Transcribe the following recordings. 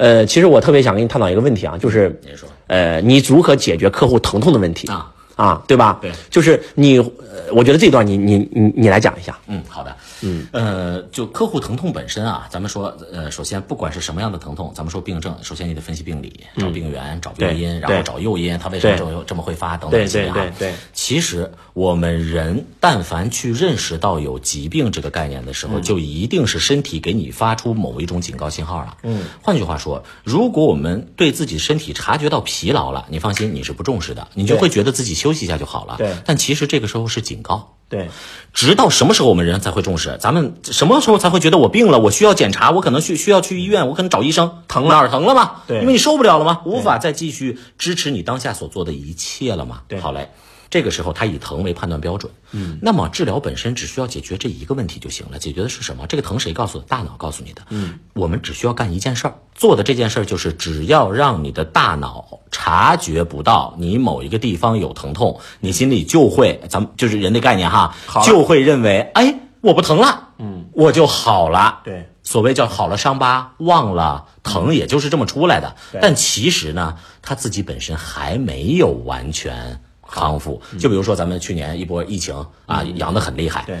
呃，其实我特别想跟你探讨一个问题啊，就是您说呃，你如何解决客户疼痛的问题啊？啊，对吧？对，就是你，呃我觉得这段你你你你来讲一下。嗯，好的，嗯，呃，就客户疼痛本身啊，咱们说，呃，首先不管是什么样的疼痛，咱们说病症，首先你得分析病理，找病源，找病因，然后找诱因，它为什么这么这么会发等等对这些啊。对对对其实我们人但凡去认识到有疾病这个概念的时候，就一定是身体给你发出某一种警告信号了。嗯，换句话说，如果我们对自己身体察觉到疲劳了，你放心，你是不重视的，你就会觉得自己休息一下就好了。对但其实这个时候是警告。对直到什么时候我们人才会重视？咱们什么时候才会觉得我病了，我需要检查，我可能去需要去医院，我可能找医生，疼哪儿疼了吗？对因为你受不了了吗？无法再继续支持你当下所做的一切了吗？对好嘞。这个时候，他以疼为判断标准。嗯，那么治疗本身只需要解决这一个问题就行了。解决的是什么？这个疼谁告诉的？大脑告诉你的。嗯，我们只需要干一件事儿，做的这件事儿就是只要让你的大脑察觉不到你某一个地方有疼痛，你心里就会，咱们就是人的概念哈，就会认为，哎，我不疼了，嗯，我就好了。对所谓叫好了伤疤忘了疼，也就是这么出来的。但其实呢，他自己本身还没有完全康复。就比如说咱们去年一波疫情啊，阳的很厉害，对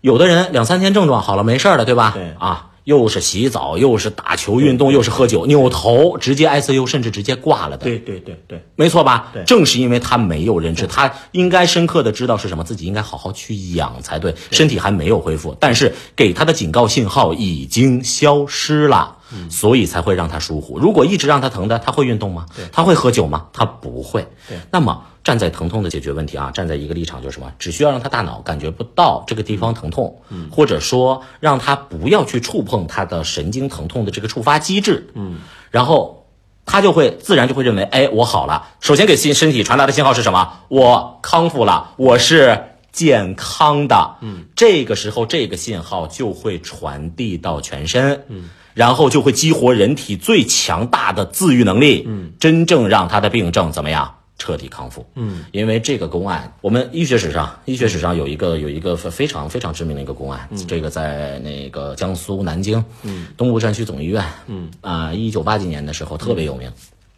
有的人两三天症状好了没事儿了，对吧？对啊。又是洗澡，又是打球运动，又是喝酒，扭头直接 ICU，甚至直接挂了的。对对对对没错吧？对正是因为他没有认知，他应该深刻的知道是什么，自己应该好好去养才对。身体还没有恢复，但是给他的警告信号已经消失了，嗯所以才会让他疏忽。如果一直让他疼的，他会运动吗？他会喝酒吗？他不会。对那么站在疼痛的解决问题啊，站在一个立场就是什么？只需要让他大脑感觉不到这个地方疼痛，嗯，或者说让他不要去触碰他的神经疼痛的这个触发机制，嗯，然后他就会自然就会认为，哎，我好了。首先给心身体传达的信号是什么？我康复了，我是健康的。嗯，这个时候这个信号就会传递到全身。嗯。然后就会激活人体最强大的自愈能力，嗯，真正让他的病症怎么样？彻底康复，嗯，因为这个公案，我们医学史上，医学史上有一个有一个非非常非常知名的一个公案，这个在那个江苏南京，嗯，东部战区总医院，嗯。啊，一九八几年的时候特别有名，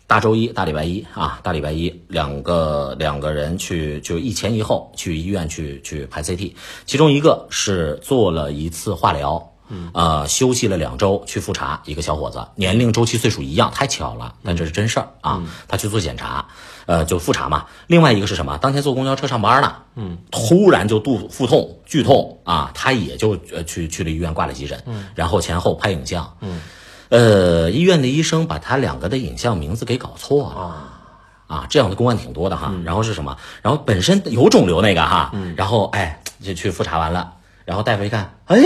大周一、大礼拜一啊，大礼拜一两个两个人去就一前一后去医院去去拍 CT，其中一个是做了一次化疗。呃，休息了两周去复查，一个小伙子，年龄、周期、岁数一样，太巧了，但这是真事儿啊。他去做检查，呃，就复查嘛。另外一个是什么？当天坐公交车上班呢，嗯，突然就肚腹痛、剧痛啊，他也就呃去去了医院挂了急诊，嗯，然后前后拍影像，嗯，呃，医院的医生把他两个的影像名字给搞错了。啊，这样的公案挺多的哈。然后是什么？然后本身有肿瘤那个哈，然后哎就去复查完了，然后大夫一看，哎，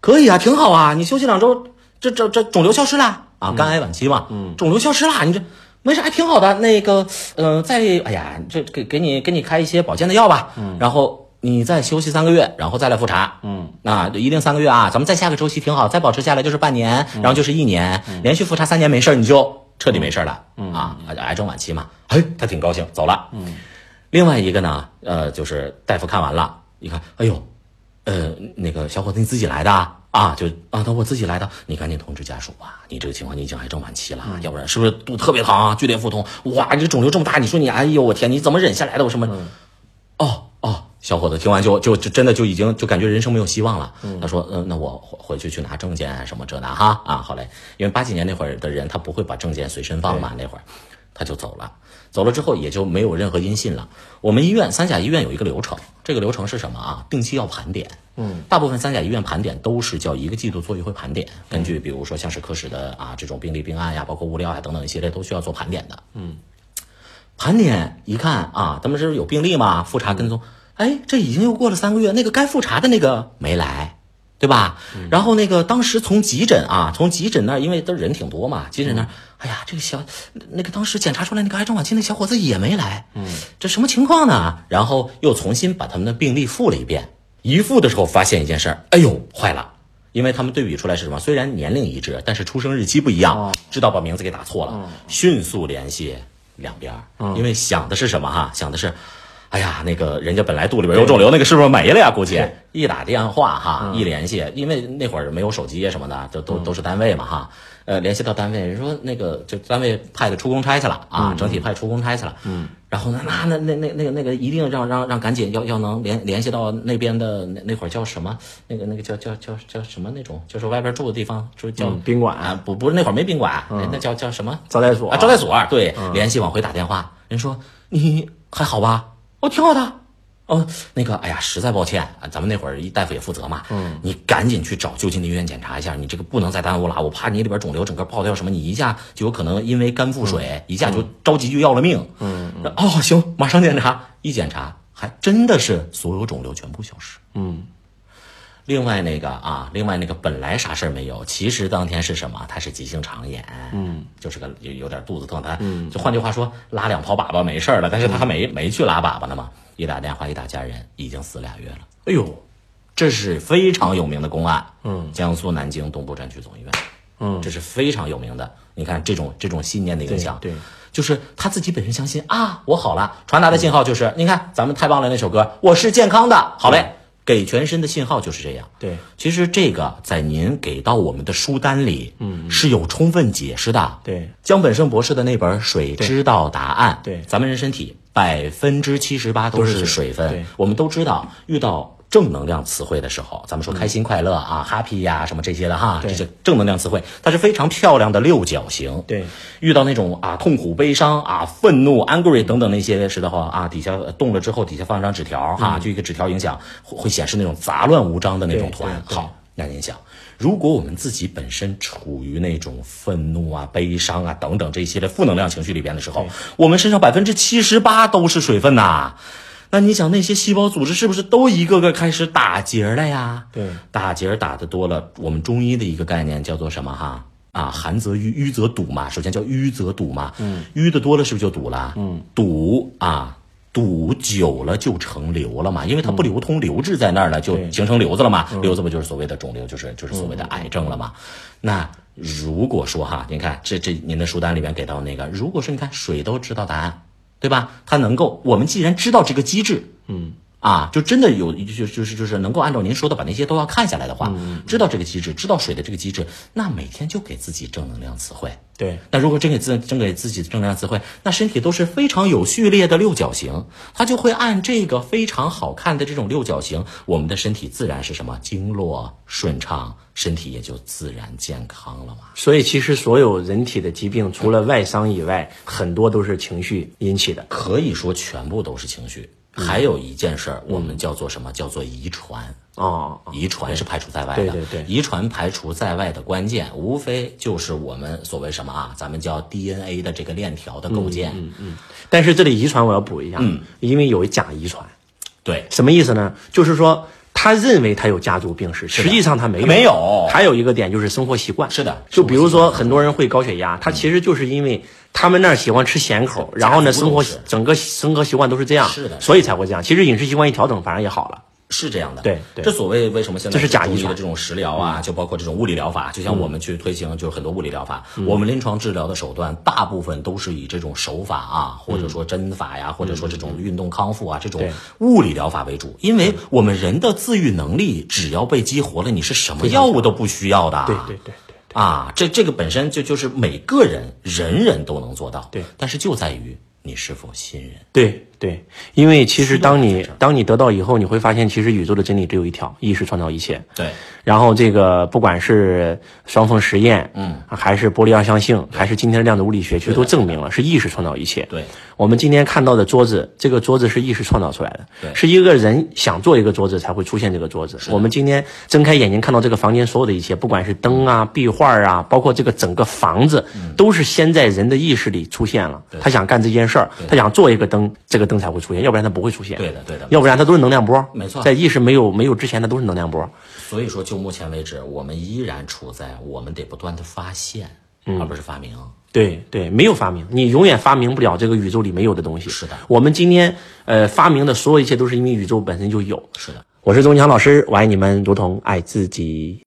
可以啊，挺好啊，你休息两周，这这这肿瘤消失了。啊，肝癌晚期嘛，嗯，肿瘤消失了，你这没啥，还挺好的。那个，呃，再哎呀，这给给你给你开一些保健的药吧，嗯，然后你再休息三个月，然后再来复查，嗯，那一定三个月啊，咱们再下个周期挺好，再保持下来就是半年，然后就是一年，连续复查三年没事儿，你就彻底没事儿了，嗯。啊，癌症晚期嘛，哎，他挺高兴，走了，嗯。另外一个呢，呃，就是大夫看完了，一看，哎呦，呃，那个小伙子你自己来的啊？啊，就啊，那我自己来的，你赶紧通知家属吧，你这个情况你已经癌症晚期了，要不然是不是肚子特别疼啊，剧烈腹痛？哇，你这肿瘤这么大，你说你，哎呦，我天，你怎么忍下来的？我什么？哦哦，小伙子听完就就就真的就已经就感觉人生没有希望了。他说，嗯、那我回回去去拿证件什么这那哈啊，好嘞，因为八几年那会儿的人他不会把证件随身放嘛，那会儿他就走了。走了之后也就没有任何音信了。我们医院三甲医院有一个流程，这个流程是什么啊？定期要盘点。嗯，大部分三甲医院盘点都是叫一个季度做一回盘点，根据比如说像是科室的啊这种病例病案呀，包括物料呀等等一系列都需要做盘点的。嗯，盘点一看啊，他们是有病例嘛，复查跟踪，哎，这已经又过了三个月，那个该复查的那个没来。对吧？然后那个当时从急诊啊，从急诊那儿，因为都人挺多嘛，急诊那儿，哎呀，这个小那个当时检查出来那个癌症晚期那小伙子也没来，嗯，这什么情况呢？然后又重新把他们的病历复了一遍，一复的时候发现一件事儿，哎呦，坏了，因为他们对比出来是什么？虽然年龄一致，但是出生日期不一样，知道把名字给打错了，迅速联系两边儿，因为想的是什么哈？想的是。哎呀，那个人家本来肚里边有肿瘤，那个是不是没了呀？估计一打电话哈，一联系，因为那会儿没有手机什么的，都都都是单位嘛哈。呃，联系到单位，人说那个就单位派的出公差去了啊，整体派出公差去了。嗯。然后呢，那那那那那个那个一定让让让赶紧要要能联联系到那边的那那会儿叫什么？那个那个叫叫叫叫什么那种？就是外边住的地方，就叫宾馆啊？不不是那会儿没宾馆，那叫叫什么？招待所啊？招待所对，联系往回打电话，人说你还好吧？哦，挺好的。哦，那个，哎呀，实在抱歉啊，咱们那会儿一大夫也负责嘛，嗯，你赶紧去找就近的医院检查一下，你这个不能再耽误了，我怕你里边肿瘤整个爆掉什么，你一下就有可能因为肝腹水，一下就着急就要了命，嗯，哦，行，马上检查，一检查还真的是所有肿瘤全部消失，嗯，另外那个啊，另外那个本来啥事儿没有，其实当天是什么？他是急性肠炎，嗯，就是个有有点肚子疼，他，嗯，就换句话说，拉两泡粑粑没事了，但是他还没没去拉粑粑呢嘛。一打电话，一打家人，已经死俩月了。哎呦，这是非常有名的公案。嗯，江苏南京东部战区总医院。嗯，这是非常有名的。你看这种这种信念的影响，对，就是他自己本身相信啊，我好了，传达的信号就是，你看咱们太棒了那首歌，我是健康的，好嘞，给全身的信号就是这样。对，其实这个在您给到我们的书单里，嗯，是有充分解释的。对，江本胜博士的那本《水知道答案》，对，咱们人身体。百分之七十八都是水分。我们都知道，遇到正能量词汇的时候，咱们说开心快乐啊，happy 呀，什么这些的哈，这些正能量词汇，它是非常漂亮的六角形。对，遇到那种啊痛苦、悲伤啊、愤怒、angry 等等那些时的话啊，底下动了之后，底下放一张纸条哈，就一个纸条影响会显示那种杂乱无章的那种图案。好，那您想。如果我们自己本身处于那种愤怒啊、悲伤啊等等这些的负能量情绪里边的时候，我们身上百分之七十八都是水分呐。那你想那些细胞组织是不是都一个个开始打结了呀？对，打结打的多了，我们中医的一个概念叫做什么哈？啊，寒则瘀，瘀则堵嘛。首先叫瘀则堵嘛。嗯，瘀的多了是不是就堵了？嗯，堵啊。堵久了就成瘤了嘛，因为它不流通，留滞在那儿了，就形成瘤子了嘛。瘤子不就是所谓的肿瘤，就是就是所谓的癌症了嘛。那如果说哈，您看这这您的书单里面给到那个，如果说你看水都知道答案，对吧？它能够，我们既然知道这个机制，嗯。啊，就真的有就就是就是能够按照您说的把那些都要看下来的话，知道这个机制，知道水的这个机制，那每天就给自己正能量词汇。对，那如果真给自真给自己正能量词汇，那身体都是非常有序列的六角形，它就会按这个非常好看的这种六角形，我们的身体自然是什么经络顺畅，身体也就自然健康了嘛。所以其实所有人体的疾病，除了外伤以外，很多都是情绪引起的，可以说全部都是情绪。还有一件事儿，我们叫做什么？叫做遗传哦，遗传是排除在外的。对对对，遗传排除在外的关键，无非就是我们所谓什么啊？咱们叫 DNA 的这个链条的构建。嗯嗯。但是这里遗传我要补一下，嗯，因为有假遗传。对，什么意思呢？就是说他认为他有家族病史，实际上他没有。没有。还有一个点就是生活习惯。是的。就比如说很多人会高血压，他其实就是因为。他们那儿喜欢吃咸口，然后呢，生活整个生活习惯都是这样，是的，所以才会这样。其实饮食习惯一调整，反而也好了。是这样的，对，对。这所谓为什么现在这是假医的这种食疗啊，就包括这种物理疗法，就像我们去推行，就是很多物理疗法，我们临床治疗的手段大部分都是以这种手法啊，或者说针法呀，或者说这种运动康复啊，这种物理疗法为主，因为我们人的自愈能力只要被激活了，你是什么药物都不需要的。对对对。啊，这这个本身就就是每个人人人都能做到，对，但是就在于你是否信任。对对，因为其实当你当你得到以后，你会发现其实宇宙的真理只有一条：意识创造一切。对。然后这个不管是双缝实验，嗯，还是玻璃二象性，还是今天的量子物理学，其实都证明了是意识创造一切。对，我们今天看到的桌子，这个桌子是意识创造出来的，对，是一个人想做一个桌子才会出现这个桌子。我们今天睁开眼睛看到这个房间所有的一切，不管是灯啊、壁画啊，包括这个整个房子，都是先在人的意识里出现了。他想干这件事儿，他想做一个灯，这个灯才会出现，要不然它不会出现。对的，对的，要不然它都是能量波。没错，在意识没有没有之前，它都是能量波。所以说，就目前为止，我们依然处在我们得不断的发现，而不是发明。对对，没有发明，你永远发明不了这个宇宙里没有的东西。是的，我们今天呃发明的所有一切都是因为宇宙本身就有。是的，我是钟强老师，我爱你们如同爱自己。